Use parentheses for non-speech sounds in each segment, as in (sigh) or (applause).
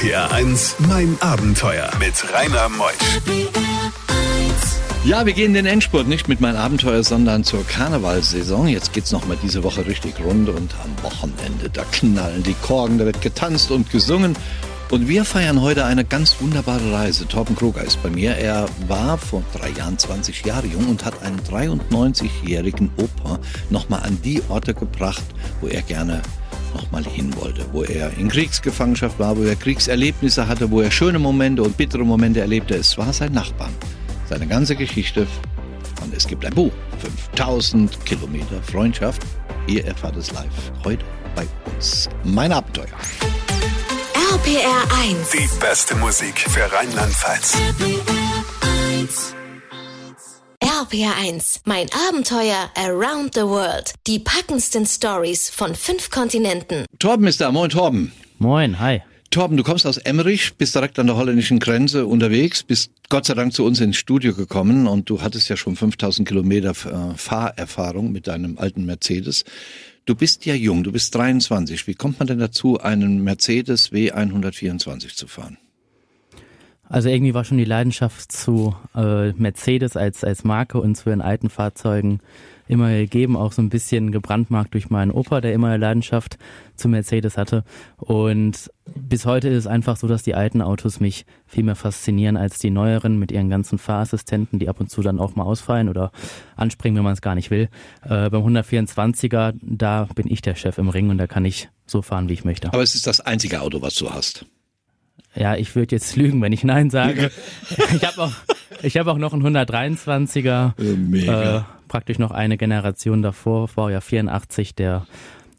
RPR 1, mein Abenteuer mit Rainer Meusch. Ja, wir gehen den Endspurt, nicht mit meinem Abenteuer, sondern zur Karnevalsaison. Jetzt geht's noch mal diese Woche richtig rund und am Wochenende, da knallen die Korken, da wird getanzt und gesungen. Und wir feiern heute eine ganz wunderbare Reise. Torben Kroger ist bei mir. Er war vor drei Jahren 20 Jahre jung und hat einen 93-jährigen Opa nochmal an die Orte gebracht, wo er gerne nochmal hin wollte, wo er in Kriegsgefangenschaft war, wo er Kriegserlebnisse hatte, wo er schöne Momente und bittere Momente erlebte. Es war sein Nachbarn. Seine ganze Geschichte und es gibt ein Buch, 5000 Kilometer Freundschaft. Ihr erfahrt es live heute bei uns. Mein Abenteuer. RPR 1. Die beste Musik für Rheinland-Pfalz. RPR 1. Mein Abenteuer around the world. Die packendsten Stories von fünf Kontinenten. Torben ist da. Moin, Torben. Moin, hi. Torben, du kommst aus Emmerich, bist direkt an der holländischen Grenze unterwegs, bist Gott sei Dank zu uns ins Studio gekommen und du hattest ja schon 5000 Kilometer äh, Fahrerfahrung mit deinem alten Mercedes. Du bist ja jung, du bist 23. Wie kommt man denn dazu, einen Mercedes W124 zu fahren? Also irgendwie war schon die Leidenschaft zu äh, Mercedes als, als Marke und zu den alten Fahrzeugen immer gegeben, auch so ein bisschen gebrandmarkt durch meinen Opa, der immer eine Leidenschaft zu Mercedes hatte. Und bis heute ist es einfach so, dass die alten Autos mich viel mehr faszinieren als die neueren mit ihren ganzen Fahrassistenten, die ab und zu dann auch mal ausfallen oder anspringen, wenn man es gar nicht will. Äh, beim 124er, da bin ich der Chef im Ring und da kann ich so fahren, wie ich möchte. Aber es ist das einzige Auto, was du hast. Ja, ich würde jetzt (laughs) lügen, wenn ich Nein sage. (laughs) ich habe auch, ich hab auch noch einen 123er. Mega. Äh, praktisch noch eine Generation davor, Baujahr 84, der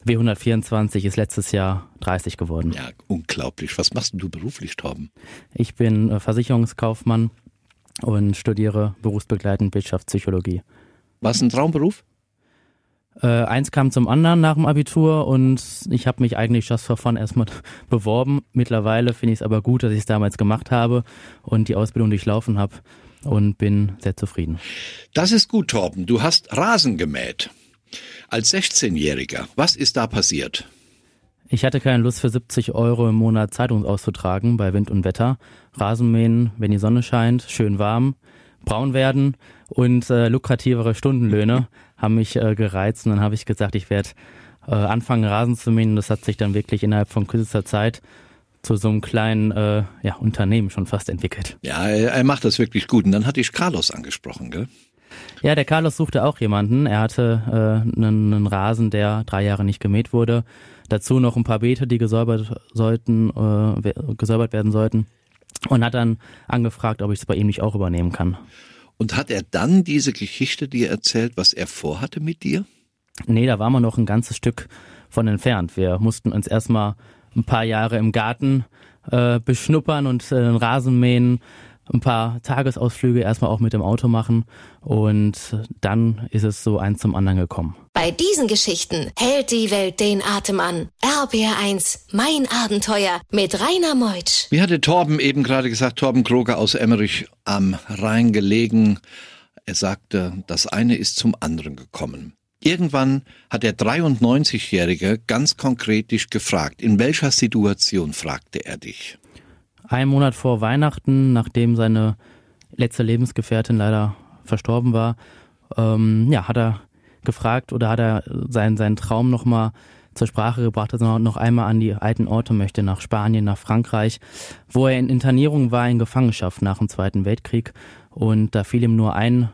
W124 ist letztes Jahr 30 geworden. Ja, unglaublich. Was machst du beruflich, Torben? Ich bin äh, Versicherungskaufmann und studiere berufsbegleitend Wirtschaftspsychologie. Was ein Traumberuf? Äh, eins kam zum anderen nach dem Abitur und ich habe mich eigentlich just for fun erstmal (laughs) beworben. Mittlerweile finde ich es aber gut, dass ich es damals gemacht habe und die Ausbildung durchlaufen habe und bin sehr zufrieden. Das ist gut, Torben. Du hast Rasen gemäht. Als 16-Jähriger. Was ist da passiert? Ich hatte keine Lust für 70 Euro im Monat Zeitung auszutragen bei Wind und Wetter. Rasenmähen, wenn die Sonne scheint, schön warm, braun werden und äh, lukrativere Stundenlöhne haben mich äh, gereizt. Und dann habe ich gesagt, ich werde äh, anfangen, Rasen zu mähen. Und das hat sich dann wirklich innerhalb von kürzester Zeit zu so einem kleinen äh, ja, Unternehmen schon fast entwickelt. Ja, er, macht das wirklich gut. Und dann hatte ich Carlos angesprochen, gell? Ja, der Carlos suchte auch jemanden. Er hatte äh, einen, einen Rasen, der drei Jahre nicht gemäht wurde. Dazu noch ein paar Beete, die gesäubert sollten, äh, gesäubert werden sollten. Und hat dann angefragt, ob ich es bei ihm nicht auch übernehmen kann. Und hat er dann diese Geschichte dir erzählt, was er vorhatte mit dir? Nee, da waren wir noch ein ganzes Stück von entfernt. Wir mussten uns erstmal ein paar Jahre im Garten äh, beschnuppern und äh, Rasen mähen, ein paar Tagesausflüge erstmal auch mit dem Auto machen und dann ist es so eins zum anderen gekommen. Bei diesen Geschichten hält die Welt den Atem an. RBR1, mein Abenteuer mit Rainer Meutsch. Wie hatte Torben eben gerade gesagt, Torben Kroger aus Emmerich am Rhein gelegen. Er sagte, das eine ist zum anderen gekommen. Irgendwann hat der 93-Jährige ganz konkret dich gefragt. In welcher Situation fragte er dich? Ein Monat vor Weihnachten, nachdem seine letzte Lebensgefährtin leider verstorben war, ähm, ja, hat er gefragt oder hat er seinen, seinen Traum nochmal zur Sprache gebracht, dass er noch einmal an die alten Orte möchte, nach Spanien, nach Frankreich, wo er in Internierung war, in Gefangenschaft nach dem Zweiten Weltkrieg. Und da fiel ihm nur ein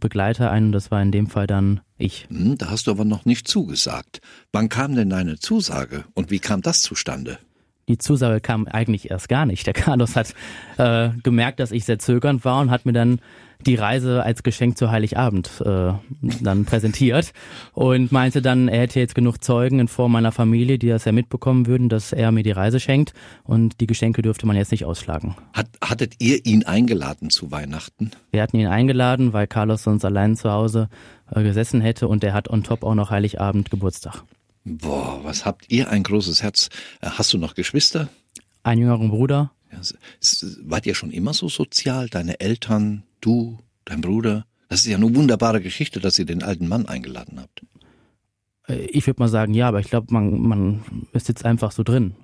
Begleiter ein und das war in dem Fall dann ich. Hm, da hast du aber noch nicht zugesagt. Wann kam denn deine Zusage und wie kam das zustande? Die Zusage kam eigentlich erst gar nicht. Der Carlos hat äh, gemerkt, dass ich sehr zögernd war und hat mir dann die Reise als Geschenk zu Heiligabend äh, dann präsentiert und meinte dann, er hätte jetzt genug Zeugen in Form meiner Familie, die das ja mitbekommen würden, dass er mir die Reise schenkt und die Geschenke dürfte man jetzt nicht ausschlagen. Hat, hattet ihr ihn eingeladen zu Weihnachten? Wir hatten ihn eingeladen, weil Carlos sonst allein zu Hause äh, gesessen hätte und er hat on top auch noch Heiligabend Geburtstag. Boah, was habt ihr ein großes Herz. Äh, hast du noch Geschwister? Einen jüngeren Bruder. Ja, wart ihr schon immer so sozial? Deine Eltern, du, dein Bruder? Das ist ja eine wunderbare Geschichte, dass ihr den alten Mann eingeladen habt. Äh, ich würde mal sagen, ja, aber ich glaube, man, man ist jetzt einfach so drin.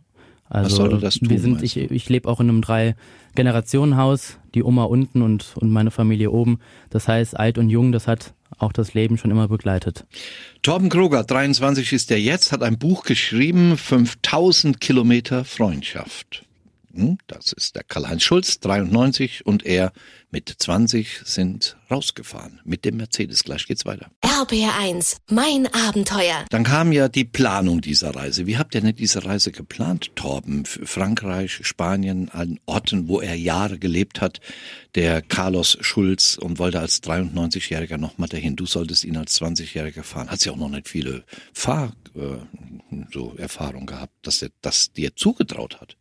Also tun, wir sind, ich, ich lebe auch in einem drei Generationen Haus, die Oma unten und, und meine Familie oben. Das heißt, alt und jung, das hat auch das Leben schon immer begleitet. Torben Kroger, 23 ist er jetzt, hat ein Buch geschrieben, 5000 Kilometer Freundschaft. Hm, das ist der Karl-Heinz Schulz, 93, und er mit 20 sind rausgefahren mit dem Mercedes. Gleich geht's weiter. RBR1, mein Abenteuer. Dann kam ja die Planung dieser Reise. Wie habt ihr denn diese Reise geplant, Torben? Frankreich, Spanien, an Orten, wo er Jahre gelebt hat. Der Carlos Schulz und wollte als 93-Jähriger nochmal dahin. Du solltest ihn als 20-Jähriger fahren. Hat ja auch noch nicht viele Fahr, äh, so Erfahrung gehabt, dass er das dir zugetraut hat.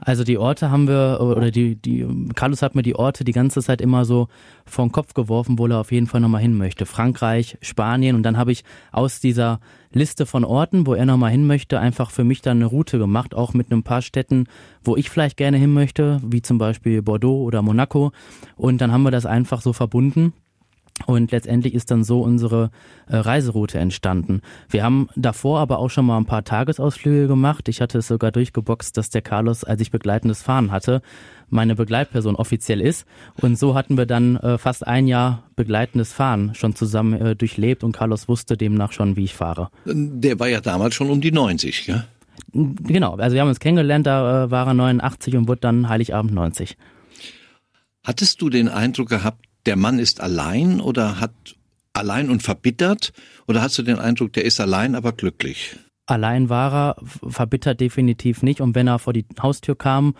Also die Orte haben wir, oder die, die, Carlos hat mir die Orte die ganze Zeit immer so vor den Kopf geworfen, wo er auf jeden Fall nochmal hin möchte. Frankreich, Spanien und dann habe ich aus dieser Liste von Orten, wo er nochmal hin möchte, einfach für mich dann eine Route gemacht, auch mit ein paar Städten, wo ich vielleicht gerne hin möchte, wie zum Beispiel Bordeaux oder Monaco. Und dann haben wir das einfach so verbunden. Und letztendlich ist dann so unsere äh, Reiseroute entstanden. Wir haben davor aber auch schon mal ein paar Tagesausflüge gemacht. Ich hatte es sogar durchgeboxt, dass der Carlos, als ich begleitendes Fahren hatte, meine Begleitperson offiziell ist. Und so hatten wir dann äh, fast ein Jahr begleitendes Fahren schon zusammen äh, durchlebt und Carlos wusste demnach schon, wie ich fahre. Der war ja damals schon um die 90, ja? Genau, also wir haben uns kennengelernt, da äh, war er 89 und wurde dann Heiligabend 90. Hattest du den Eindruck gehabt, der Mann ist allein oder hat allein und verbittert? Oder hast du den Eindruck, der ist allein, aber glücklich? Allein war er, verbittert definitiv nicht. Und wenn er vor die Haustür kam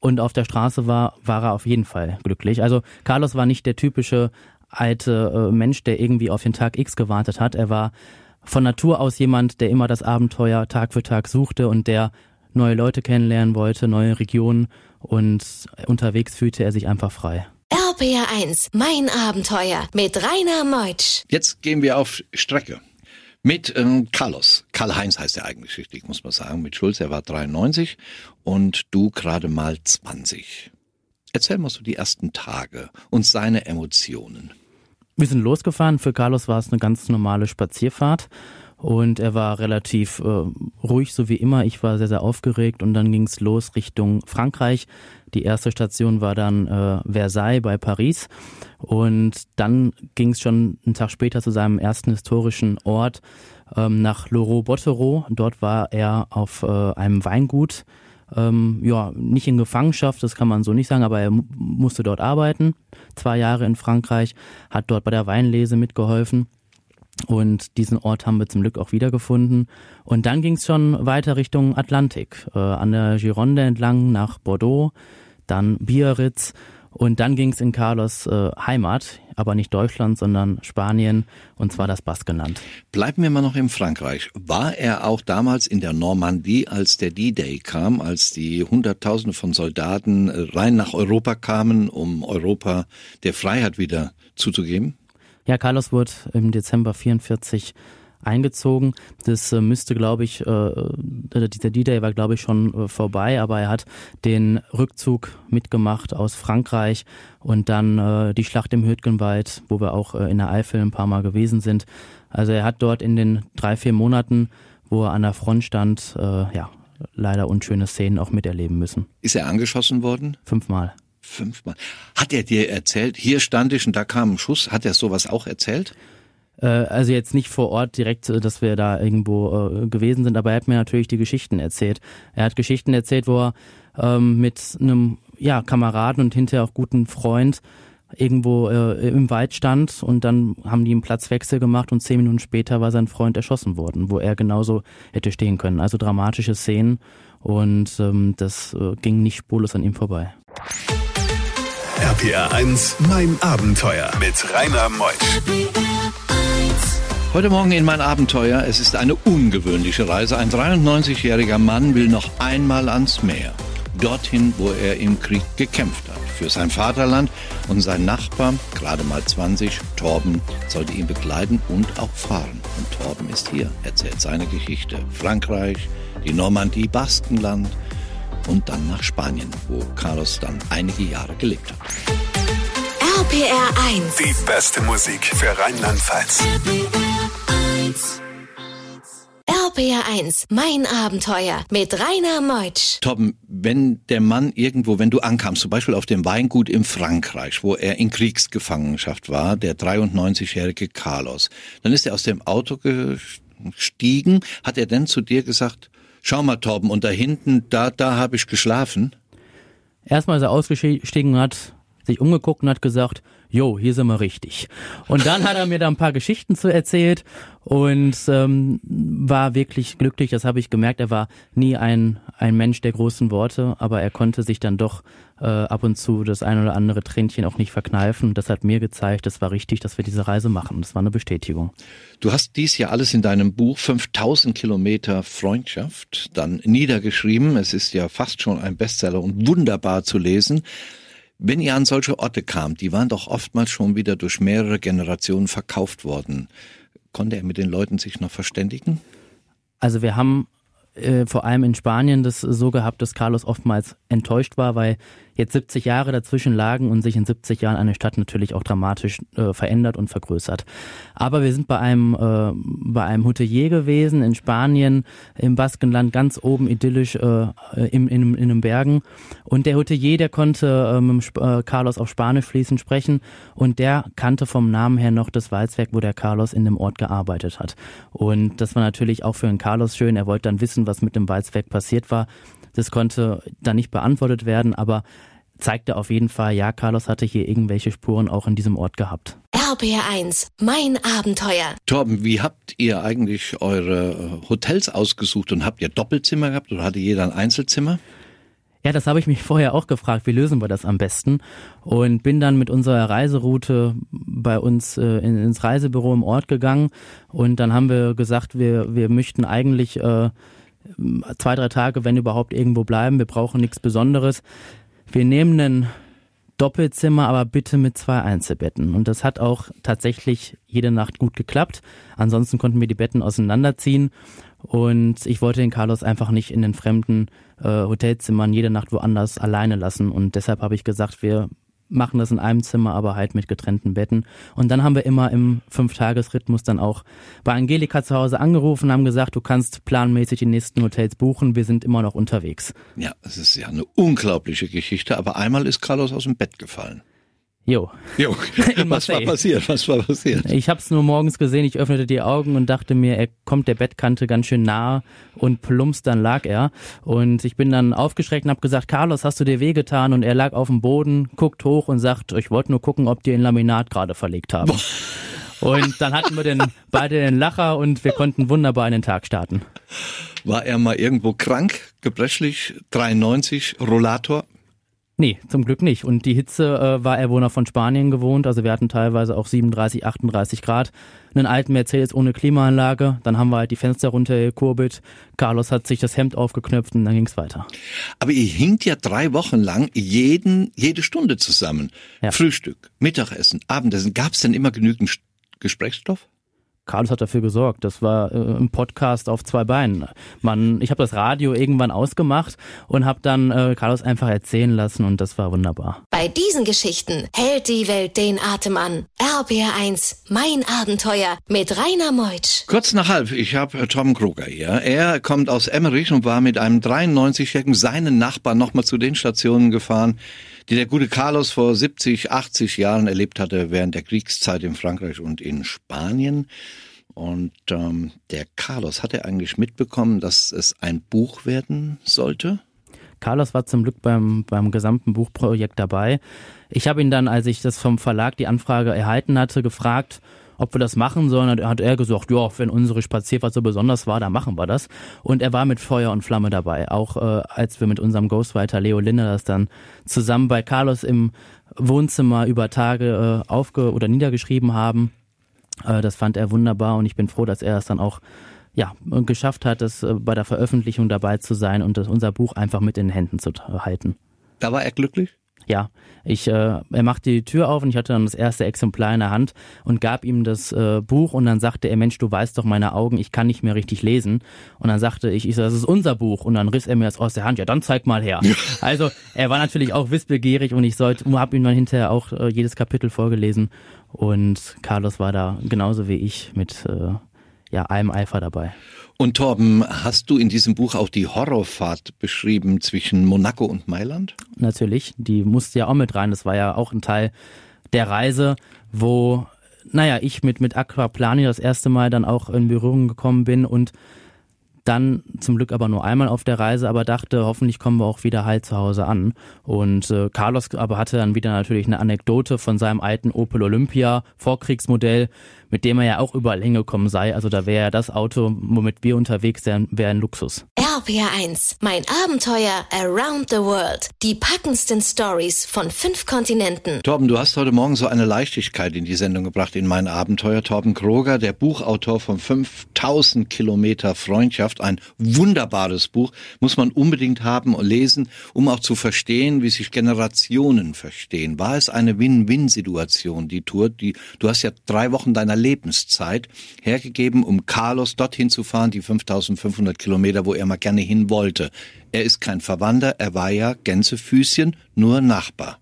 und auf der Straße war, war er auf jeden Fall glücklich. Also Carlos war nicht der typische alte äh, Mensch, der irgendwie auf den Tag X gewartet hat. Er war von Natur aus jemand, der immer das Abenteuer Tag für Tag suchte und der neue Leute kennenlernen wollte, neue Regionen und unterwegs fühlte er sich einfach frei. RPR1, mein Abenteuer mit Rainer Meutsch. Jetzt gehen wir auf Strecke. Mit ähm, Carlos. Karl-Heinz heißt er eigentlich richtig, muss man sagen. Mit Schulz, er war 93 und du gerade mal 20. Erzähl mal so die ersten Tage und seine Emotionen. Wir sind losgefahren. Für Carlos war es eine ganz normale Spazierfahrt. Und er war relativ äh, ruhig, so wie immer. Ich war sehr, sehr aufgeregt und dann ging es los Richtung Frankreich. Die erste Station war dann äh, Versailles bei Paris. Und dann ging es schon einen Tag später zu seinem ersten historischen Ort ähm, nach Loro-Bottereau. Dort war er auf äh, einem Weingut. Ähm, ja, nicht in Gefangenschaft, das kann man so nicht sagen, aber er musste dort arbeiten. Zwei Jahre in Frankreich, hat dort bei der Weinlese mitgeholfen. Und diesen Ort haben wir zum Glück auch wiedergefunden. Und dann ging es schon weiter Richtung Atlantik, äh, an der Gironde entlang nach Bordeaux, dann Biarritz und dann ging es in Carlos äh, Heimat, aber nicht Deutschland, sondern Spanien und zwar das Baskenland. Bleiben wir mal noch in Frankreich. War er auch damals in der Normandie, als der D-Day kam, als die Hunderttausende von Soldaten äh, rein nach Europa kamen, um Europa der Freiheit wieder zuzugeben? Ja, Carlos wurde im Dezember 44 eingezogen. Das äh, müsste, glaube ich, äh, dieser D-Day war, glaube ich, schon äh, vorbei, aber er hat den Rückzug mitgemacht aus Frankreich und dann äh, die Schlacht im Hürtgenwald, wo wir auch äh, in der Eifel ein paar Mal gewesen sind. Also er hat dort in den drei, vier Monaten, wo er an der Front stand, äh, ja, leider unschöne Szenen auch miterleben müssen. Ist er angeschossen worden? Fünfmal. Fünfmal. Hat er dir erzählt, hier stand ich und da kam ein Schuss? Hat er sowas auch erzählt? Äh, also jetzt nicht vor Ort direkt, äh, dass wir da irgendwo äh, gewesen sind, aber er hat mir natürlich die Geschichten erzählt. Er hat Geschichten erzählt, wo er ähm, mit einem ja, Kameraden und hinterher auch guten Freund irgendwo im Wald stand und dann haben die einen Platzwechsel gemacht und zehn Minuten später war sein Freund erschossen worden, wo er genauso hätte stehen können. Also dramatische Szenen und ähm, das ging nicht spurlos an ihm vorbei. RPR 1, mein Abenteuer mit Rainer Meusch. Heute Morgen in mein Abenteuer. Es ist eine ungewöhnliche Reise. Ein 93-jähriger Mann will noch einmal ans Meer. Dorthin, wo er im Krieg gekämpft hat. Für sein Vaterland und sein Nachbar, gerade mal 20, Torben, sollte ihn begleiten und auch fahren. Und Torben ist hier, erzählt seine Geschichte. Frankreich, die Normandie, Baskenland, und dann nach Spanien, wo Carlos dann einige Jahre gelebt hat. RPR 1. Die beste Musik für Rheinland-Pfalz. RPR1, mein Abenteuer mit Rainer Meutsch. Torben, wenn der Mann irgendwo, wenn du ankamst, zum Beispiel auf dem Weingut in Frankreich, wo er in Kriegsgefangenschaft war, der 93-jährige Carlos, dann ist er aus dem Auto gestiegen. Hat er denn zu dir gesagt, schau mal Torben, und da hinten, da, da habe ich geschlafen? Erstmal ist er ausgestiegen hat sich umgeguckt und hat gesagt, jo, hier sind wir richtig. Und dann hat er mir da ein paar Geschichten zu erzählt und ähm, war wirklich glücklich. Das habe ich gemerkt. Er war nie ein, ein Mensch der großen Worte, aber er konnte sich dann doch äh, ab und zu das ein oder andere Tränchen auch nicht verkneifen. Das hat mir gezeigt, es war richtig, dass wir diese Reise machen. Das war eine Bestätigung. Du hast dies ja alles in deinem Buch 5000 Kilometer Freundschaft dann niedergeschrieben. Es ist ja fast schon ein Bestseller und wunderbar zu lesen. Wenn ihr an solche Orte kamt, die waren doch oftmals schon wieder durch mehrere Generationen verkauft worden. Konnte er mit den Leuten sich noch verständigen? Also wir haben äh, vor allem in Spanien das so gehabt, dass Carlos oftmals enttäuscht war, weil jetzt 70 Jahre dazwischen lagen und sich in 70 Jahren eine Stadt natürlich auch dramatisch äh, verändert und vergrößert. Aber wir sind bei einem äh, bei einem Hotelier gewesen in Spanien im Baskenland ganz oben idyllisch äh, in, in, in den Bergen und der Hotelier, der konnte äh, mit äh, Carlos auf Spanisch fließend sprechen und der kannte vom Namen her noch das Walzwerk, wo der Carlos in dem Ort gearbeitet hat. Und das war natürlich auch für den Carlos schön. Er wollte dann wissen, was mit dem Walzwerk passiert war. Das konnte dann nicht beantwortet werden, aber zeigte auf jeden Fall, ja, Carlos hatte hier irgendwelche Spuren auch in diesem Ort gehabt. RBR1, mein Abenteuer. Torben, wie habt ihr eigentlich eure Hotels ausgesucht und habt ihr Doppelzimmer gehabt oder hatte jeder ein Einzelzimmer? Ja, das habe ich mich (laughs) vorher auch gefragt, wie lösen wir das am besten? Und bin dann mit unserer Reiseroute bei uns äh, ins Reisebüro im Ort gegangen und dann haben wir gesagt, wir, wir möchten eigentlich äh, zwei, drei Tage, wenn überhaupt, irgendwo bleiben. Wir brauchen nichts Besonderes. Wir nehmen ein Doppelzimmer, aber bitte mit zwei Einzelbetten. Und das hat auch tatsächlich jede Nacht gut geklappt. Ansonsten konnten wir die Betten auseinanderziehen. Und ich wollte den Carlos einfach nicht in den fremden äh, Hotelzimmern jede Nacht woanders alleine lassen. Und deshalb habe ich gesagt, wir machen das in einem Zimmer, aber halt mit getrennten Betten. Und dann haben wir immer im Fünf-Tages-Rhythmus dann auch bei Angelika zu Hause angerufen, haben gesagt, du kannst planmäßig die nächsten Hotels buchen, wir sind immer noch unterwegs. Ja, es ist ja eine unglaubliche Geschichte, aber einmal ist Carlos aus dem Bett gefallen. Jo. Jo. (laughs) Was war passiert? Was war passiert? Ich habe es nur morgens gesehen. Ich öffnete die Augen und dachte mir, er kommt der Bettkante ganz schön nah und plumps, dann lag er. Und ich bin dann aufgeschreckt und habe gesagt, Carlos, hast du dir wehgetan? Und er lag auf dem Boden, guckt hoch und sagt, ich wollte nur gucken, ob die ein Laminat gerade verlegt haben. Und dann hatten wir den, beide den Lacher und wir konnten wunderbar in den Tag starten. War er mal irgendwo krank, gebrechlich, 93, Rollator? Nee, zum Glück nicht. Und die Hitze äh, war er wohl noch von Spanien gewohnt. Also wir hatten teilweise auch 37, 38 Grad. Einen alten Mercedes ohne Klimaanlage. Dann haben wir halt die Fenster runtergekurbelt. Carlos hat sich das Hemd aufgeknöpft und dann ging's weiter. Aber ihr hinkt ja drei Wochen lang jeden, jede Stunde zusammen. Ja. Frühstück, Mittagessen, Abendessen. Gab's denn immer genügend Gesprächsstoff? Carlos hat dafür gesorgt. Das war äh, ein Podcast auf zwei Beinen. Man, ich habe das Radio irgendwann ausgemacht und habe dann äh, Carlos einfach erzählen lassen und das war wunderbar. Bei diesen Geschichten hält die Welt den Atem an. RBR1, mein Abenteuer mit Rainer Meutsch. Kurz nach halb, ich habe Tom Kruger hier. Er kommt aus Emmerich und war mit einem 93-jährigen seinen Nachbarn nochmal zu den Stationen gefahren, die der gute Carlos vor 70, 80 Jahren erlebt hatte während der Kriegszeit in Frankreich und in Spanien. Und ähm, der Carlos, hat er eigentlich mitbekommen, dass es ein Buch werden sollte? Carlos war zum Glück beim, beim gesamten Buchprojekt dabei. Ich habe ihn dann, als ich das vom Verlag die Anfrage erhalten hatte, gefragt, ob wir das machen sollen. Dann hat er gesagt, ja, wenn unsere Spazierfahrt so besonders war, dann machen wir das. Und er war mit Feuer und Flamme dabei. Auch äh, als wir mit unserem Ghostwriter Leo Linde das dann zusammen bei Carlos im Wohnzimmer über Tage äh, aufge- oder niedergeschrieben haben. Äh, das fand er wunderbar und ich bin froh, dass er es dann auch ja, geschafft hat, es äh, bei der Veröffentlichung dabei zu sein und das, unser Buch einfach mit in den Händen zu halten. Da war er glücklich? Ja, ich, äh, er machte die Tür auf und ich hatte dann das erste Exemplar in der Hand und gab ihm das äh, Buch und dann sagte er, Mensch, du weißt doch meine Augen, ich kann nicht mehr richtig lesen. Und dann sagte ich, ich so, das ist unser Buch und dann riss er mir das aus der Hand, ja dann zeig mal her. Also er war natürlich auch wissbegierig und ich sollte, habe ihm dann hinterher auch äh, jedes Kapitel vorgelesen und Carlos war da genauso wie ich mit äh, ja allem Eifer dabei. Und Torben, hast du in diesem Buch auch die Horrorfahrt beschrieben zwischen Monaco und Mailand? Natürlich, die musste ja auch mit rein. Das war ja auch ein Teil der Reise, wo, naja, ich mit, mit Aquaplani das erste Mal dann auch in Berührung gekommen bin und dann zum Glück aber nur einmal auf der Reise, aber dachte, hoffentlich kommen wir auch wieder heil zu Hause an. Und äh, Carlos aber hatte dann wieder natürlich eine Anekdote von seinem alten Opel Olympia Vorkriegsmodell, mit dem er ja auch überall hingekommen sei. Also da wäre ja das Auto, womit wir unterwegs wären, wäre ein Luxus. RPR1, mein Abenteuer around the world. Die packendsten Stories von fünf Kontinenten. Torben, du hast heute Morgen so eine Leichtigkeit in die Sendung gebracht in mein Abenteuer. Torben Kroger, der Buchautor von 5000 Kilometer Freundschaft, ein wunderbares Buch, muss man unbedingt haben und lesen, um auch zu verstehen, wie sich Generationen verstehen. War es eine Win-Win-Situation, die Tour? Die, du hast ja drei Wochen deiner Lebenszeit hergegeben, um Carlos dorthin zu fahren, die 5500 Kilometer, wo er mal gerne hin wollte. Er ist kein Verwandter, er war ja Gänsefüßchen, nur Nachbar.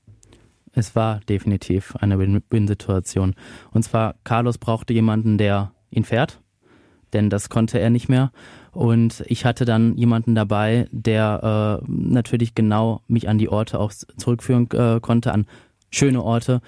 Es war definitiv eine Win-Situation. Und zwar, Carlos brauchte jemanden, der ihn fährt, denn das konnte er nicht mehr. Und ich hatte dann jemanden dabei, der äh, natürlich genau mich an die Orte auch zurückführen äh, konnte, an schöne Orte.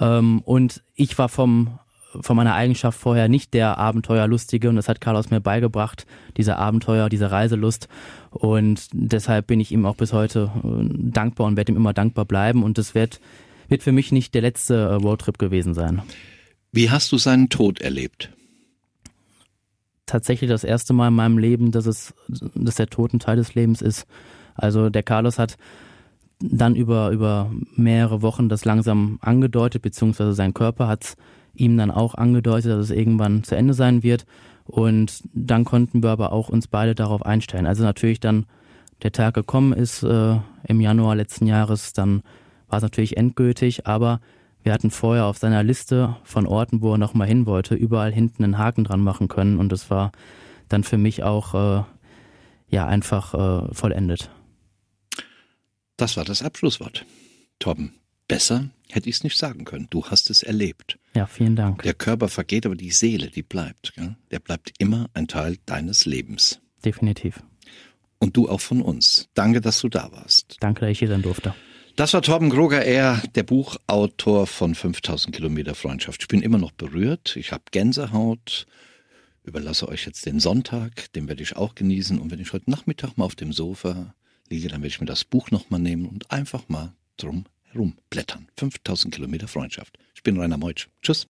Ähm, und ich war vom von meiner Eigenschaft vorher nicht der Abenteuerlustige und das hat Carlos mir beigebracht, diese Abenteuer, diese Reiselust und deshalb bin ich ihm auch bis heute äh, dankbar und werde ihm immer dankbar bleiben und es wird, wird für mich nicht der letzte äh, Roadtrip gewesen sein. Wie hast du seinen Tod erlebt? Tatsächlich das erste Mal in meinem Leben, dass es, dass der Tod ein Teil des Lebens ist. Also der Carlos hat dann über, über mehrere Wochen das langsam angedeutet, beziehungsweise sein Körper hat es ihm dann auch angedeutet, dass es irgendwann zu Ende sein wird. Und dann konnten wir aber auch uns beide darauf einstellen. Also natürlich dann der Tag gekommen ist äh, im Januar letzten Jahres, dann war es natürlich endgültig, aber wir hatten vorher auf seiner Liste von Orten, wo er nochmal hin wollte, überall hinten einen Haken dran machen können und das war dann für mich auch äh, ja einfach äh, vollendet. Das war das Abschlusswort. Torben, besser hätte ich es nicht sagen können. Du hast es erlebt. Ja, vielen Dank. Der Körper vergeht, aber die Seele, die bleibt. Gell? Der bleibt immer ein Teil deines Lebens. Definitiv. Und du auch von uns. Danke, dass du da warst. Danke, dass ich hier sein durfte. Das war Torben Groger, er, der Buchautor von 5000 Kilometer Freundschaft. Ich bin immer noch berührt. Ich habe Gänsehaut. Überlasse euch jetzt den Sonntag, den werde ich auch genießen. Und wenn ich heute Nachmittag mal auf dem Sofa liege, dann werde ich mir das Buch nochmal nehmen und einfach mal drum herumblättern. 5000 Kilometer Freundschaft. Ich bin Rainer Meutsch. Tschüss.